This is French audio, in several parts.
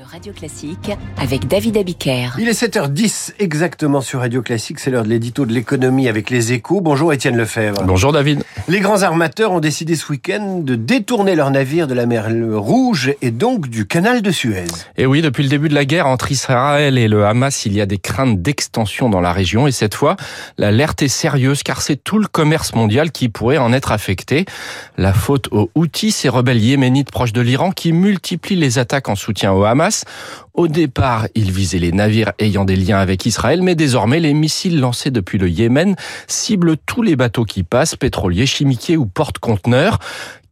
de Radio Classique avec David Abiker. Il est 7h10 exactement sur Radio Classique, c'est l'heure de l'édito de l'économie avec les échos. Bonjour Étienne Lefebvre. Bonjour David. Les grands armateurs ont décidé ce week-end de détourner leurs navires de la mer Rouge et donc du canal de Suez. Et oui, depuis le début de la guerre entre Israël et le Hamas, il y a des craintes d'extension dans la région et cette fois, l'alerte est sérieuse car c'est tout le commerce mondial qui pourrait en être affecté. La faute aux Houthis, ces rebelles yéménites proches de l'Iran qui multiplient les attaques en soutien au Hamas au départ, ils visaient les navires ayant des liens avec Israël, mais désormais, les missiles lancés depuis le Yémen ciblent tous les bateaux qui passent, pétroliers, chimiquiers ou porte-conteneurs.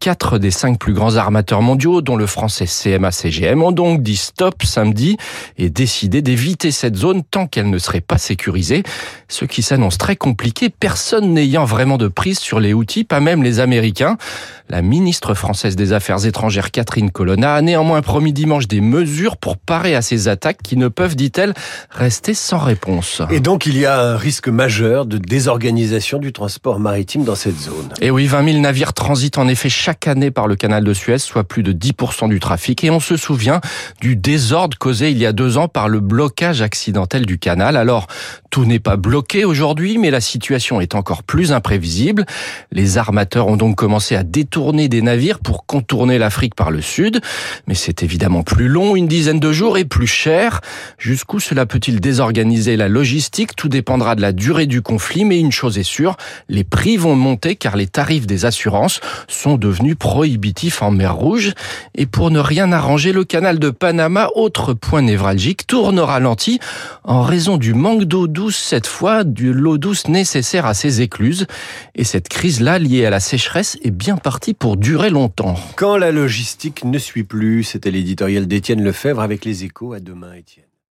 Quatre des cinq plus grands armateurs mondiaux, dont le français CMA-CGM, ont donc dit stop samedi et décidé d'éviter cette zone tant qu'elle ne serait pas sécurisée, ce qui s'annonce très compliqué, personne n'ayant vraiment de prise sur les outils, pas même les Américains. La ministre française des Affaires étrangères Catherine Colonna a néanmoins promis dimanche des mesures pour parer à ces attaques qui ne peuvent, dit-elle, rester sans réponse. Et donc il y a un risque majeur de désorganisation du transport maritime dans cette zone. Et oui, 20 000 navires transitent en effet chaque année par le canal de Suez, soit plus de 10% du trafic. Et on se souvient du désordre causé il y a deux ans par le blocage accidentel du canal. Alors, tout n'est pas bloqué aujourd'hui, mais la situation est encore plus imprévisible. Les armateurs ont donc commencé à détourner des navires pour contourner l'Afrique par le sud. Mais c'est évidemment plus long, une dizaine de jours, et plus cher. Jusqu'où cela peut-il désorganiser la logistique? Tout dépendra de la durée du conflit, mais une chose est sûre, les prix vont monter car les tarifs des assurances sont devenus prohibitif en mer Rouge. Et pour ne rien arranger, le canal de Panama, autre point névralgique, tourne au ralenti en raison du manque d'eau douce cette fois, de l'eau douce nécessaire à ces écluses. Et cette crise-là, liée à la sécheresse, est bien partie pour durer longtemps. Quand la logistique ne suit plus, c'était l'éditorial d'Étienne Lefebvre avec les échos. À demain, Étienne.